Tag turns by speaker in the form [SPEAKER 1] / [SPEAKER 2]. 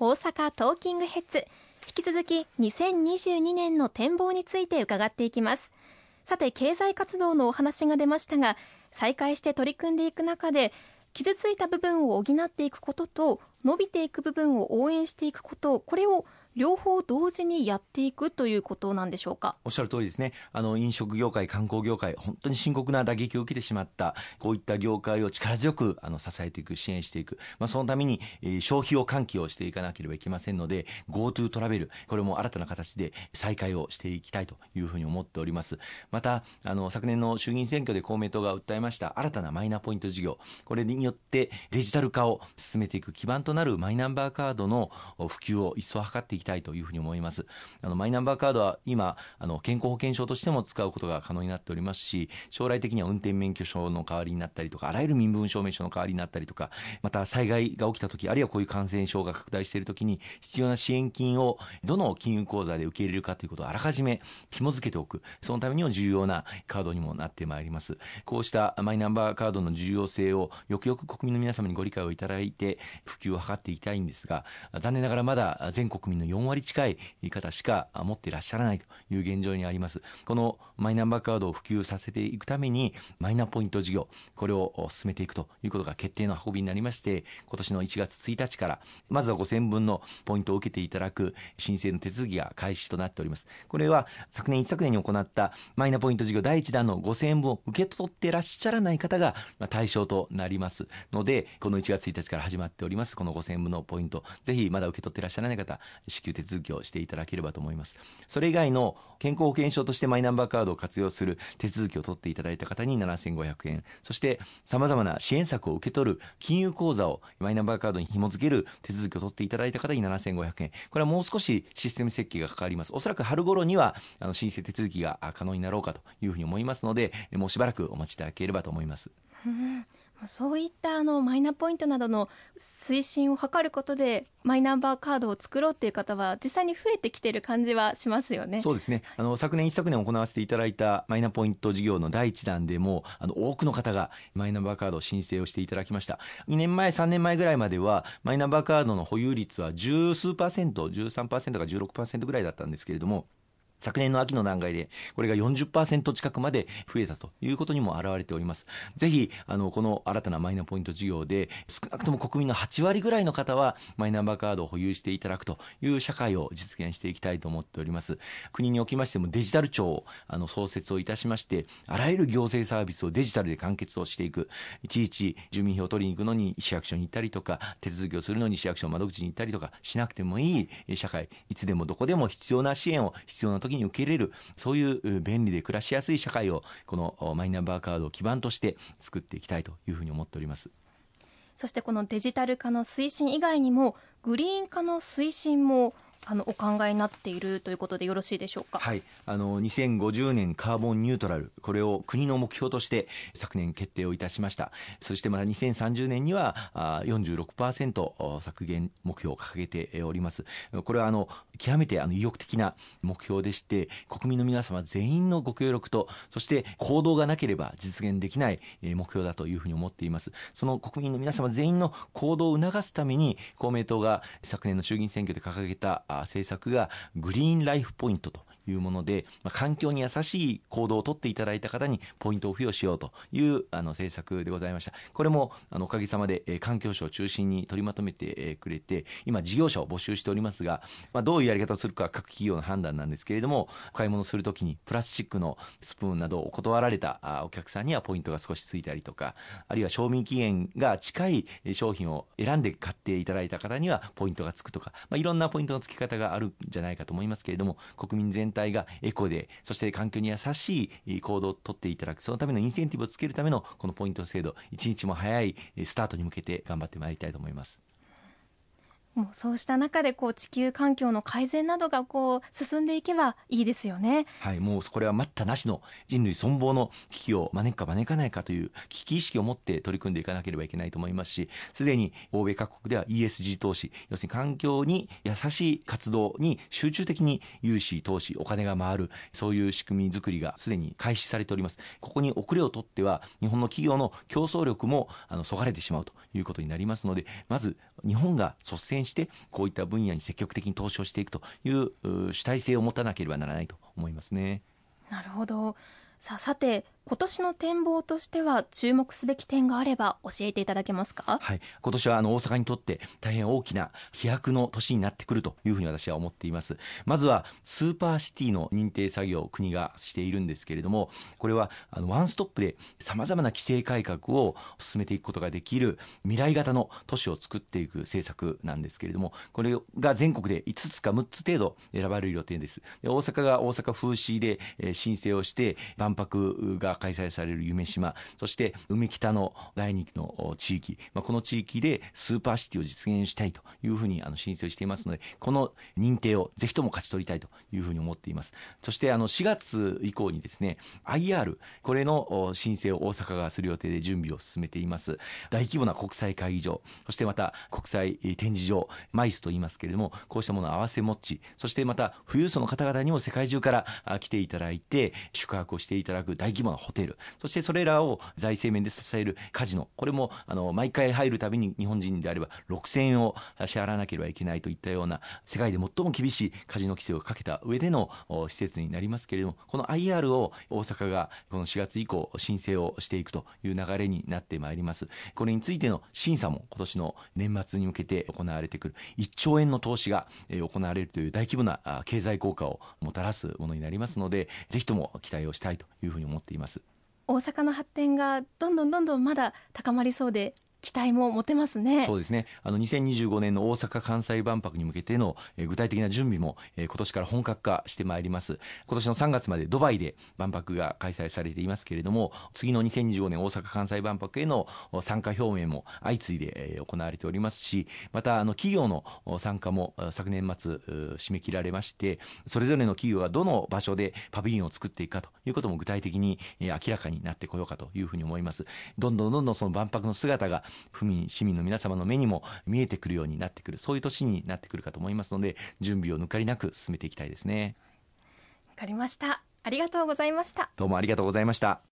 [SPEAKER 1] 大阪トーキングヘッズ。引き続き2022年の展望について伺っていきます。さて経済活動のお話が出ましたが再開して取り組んでいく中で傷ついた部分を補っていくことと伸びていく部分を応援していくことこれを両方同時にやっていくということなんでしょうか？
[SPEAKER 2] おっしゃる通りですね。あの飲食業界観光業界本当に深刻な打撃を受けてしまった。こういった業界を力強くあの支えていく支援していく、まあ、そのために、えー、消費を喚起をしていかなければいけませんので GoTo トラベル。これも新たな形で再開をしていきたいというふうに思っております。またあの昨年の衆議院選挙で公明党が訴えました新たなマイナポイント事業。これによってデジタル化を進めていく基盤となるマイナンバーカードの普及を一層図っていきたいというふうに思います。あのマイナンバーカードは今あの健康保険証としても使うことが可能になっておりますし、将来的には運転免許証の代わりになったりとか、あらゆる身分証明書の代わりになったりとか、また災害が起きた時、あるいはこういう感染症が拡大している時に必要な支援金をどの金融口座で受け入れるかということをあらかじめ紐付けておく。そのためにも重要なカードにもなってまいります。こうしたマイナンバーカードの重要性をよくよく国民の皆様にご理解をいただいて普及を図っていきたいんですが、残念ながらまだ全国民の4割近い方しか持っていらっしゃらないという現状にあります。このマイナンバーカードを普及させていくために、マイナポイント事業、これを進めていくということが決定の運びになりまして、今年の1月1日から、まずは5000分のポイントを受けていただく申請の手続きが開始となっております。これは昨年一昨年に行ったマイナポイント事業第1弾の5000分を受け取ってらっしゃらない方が対象となりますので、この1月1日から始まっております、この5000分のポイント、ぜひまだ受け取ってらっしゃらない方、支給手続きをしていただければと思います。それ以外の健康保険証としてマイナンバーカードを活用する手続きを取っていただいた方に7500円、そして様々な支援策を受け取る金融口座をマイナンバーカードに紐付ける手続きを取っていただいた方に7500円。これはもう少しシステム設計がかかります。おそらく春頃にはあの申請手続きが可能になろうかというふうに思いますので、もうしばらくお待ちいただければと思います。
[SPEAKER 1] そういったあのマイナポイントなどの推進を図ることでマイナンバーカードを作ろうっていう方は実際に増えてきてる感じはしますよね。
[SPEAKER 2] そうですね。あの昨年一昨年行わせていただいたマイナポイント事業の第一弾でもあの多くの方がマイナンバーカードを申請をしていただきました。2年前3年前ぐらいまではマイナンバーカードの保有率は十数パーセント、13%か16%ぐらいだったんですけれども。昨年の秋の段階で、これが40%近くまで増えたということにも表れております。ぜひ、あの、この新たなマイナポイント事業で、少なくとも国民の8割ぐらいの方は、マイナンバーカードを保有していただくという社会を実現していきたいと思っております。国におきましてもデジタル庁をあの創設をいたしまして、あらゆる行政サービスをデジタルで完結をしていく。いちいち住民票を取りに行くのに市役所に行ったりとか、手続きをするのに市役所の窓口に行ったりとかしなくてもいい社会、いつでもどこでも必要な支援を必要な時に受けれる、そういう便利で暮らしやすい社会を、このマイナンバーカードを基盤として作っていきたいというふうに思っております。
[SPEAKER 1] そしてこのデジタル化の推進以外にもグリーン化の推進もあのお考えになっているということでよろしいでしょうか？
[SPEAKER 2] はい、あの2050年カーボンニュートラルこれを国の目標として昨年決定をいたしました。そしてまた2030年にはあ46%削減目標を掲げております。これはあの極めてあの意欲的な目標でして、国民の皆様全員のご協力とそして行動がなければ実現できない目標だというふうに思っています。その国民の皆様全員の行動を促すために公明党が昨年の衆議院選挙で掲げた政策がグリーンライフポイントというもので、まあ、環境に優しい行動をとっていただいた方にポイントを付与しようというあの政策でございました。これもあのおかげさまで、えー、環境省を中心に取りまとめて、えー、くれて、今事業者を募集しておりますが、まあ、どういうやり方をするかは各企業の判断なんですけれども、買い物するときにプラスチックのスプーンなどを断られたお客さんにはポイントが少しついたりとか、あるいは賞味期限が近い商品を選んで買っていただいた方にはポイントがつくとか、まあ、いろんなポイントの付け方があるんじゃないかと思いますけれども、国民全体体がエコで、そして環境に優しい行動をとっていただく、そのためのインセンティブをつけるためのこのポイント制度、一日も早いスタートに向けて頑張ってまいりたいと思います。
[SPEAKER 1] もうそうした中でこう地球環境の改善などがこう進んでいけばいいですよね。
[SPEAKER 2] はい、もうこれは待ったなしの人類存亡の危機を招くか招かないかという危機意識を持って取り組んでいかなければいけないと思いますし、すでに欧米各国では ESG 投資、要するに環境に優しい活動に集中的に融資、投資、お金が回る、そういう仕組み作りがすでに開始されております。ここに遅れを取っては、日本の企業の競争力もあのそがれてしまうということになりますので、まず日本が率先してこういった分野に積極的に投資をしていくという主体性を持たなければならないと思いますね。
[SPEAKER 1] なるほどささて今年の展望としては注目すべき点があれば教えていただけますか？
[SPEAKER 2] はい。今年はあの大阪にとって大変大きな飛躍の年になってくるというふうに私は思っています。まずはスーパーシティの認定作業を国がしているんですけれどもこれはあのワンストップでさまざまな規制改革を進めていくことができる未来型の都市を作っていく政策なんですけれどもこれが全国で5つか6つ程度選ばれる予定です。大阪が大阪府市で申請をして万博が開催される夢洲、そして海北の第2期の地域、まあ、この地域でスーパーシティを実現したいというふうにあの申請していますので、この認定をぜひとも勝ち取りたいというふうに思っています。そしてあの4月以降にですね、IR、これの申請を大阪がする予定で準備を進めています。大規模な国際会議場、そしてまた国際展示場、マイスと言いますけれども、こうしたものを合わせ持ち、そしてまた富裕層の方々にも世界中から来ていただいて、宿泊をしていただく大規模なホテル、そしてそれらを財政面で支えるカジノ、これもあの毎回入るたびに日本人であれば6000円を支払わなければいけないといったような世界で最も厳しいカジノ規制をかけた上での施設になりますけれども、この IR を大阪がこの4月以降申請をしていくという流れになってまいります。これについての審査も今年の年末に向けて行われてくる1兆円の投資が行われるという大規模な経済効果をもたらすものになりますので、ぜひとも期待をしたいというふうに思っています。
[SPEAKER 1] 大阪の発展がどんどんどんどんまだ高まりそうで期待も持てますね。
[SPEAKER 2] そうですね。あの2025年の大阪・関西万博に向けての、具体的な準備も、え今年から本格化してまいります。今年の3月までドバイで万博が開催されていますけれども、次の2025年大阪・関西万博への参加表明も相次いで、行われておりますし、またあの企業の参加も昨年末締め切られまして、それぞれの企業がどの場所でパビリオンを作っていくかということも具体的に明らかになってこようかというふうに思います。どんどんどんどんその万博の姿が府民、市民の皆様の目にも見えてくるようになってくる、そういう年になってくるかと思いますので、準備を抜かりなく進めていきたいですね。
[SPEAKER 1] わかりました。ありがとうございました。
[SPEAKER 2] どうもありがとうございました。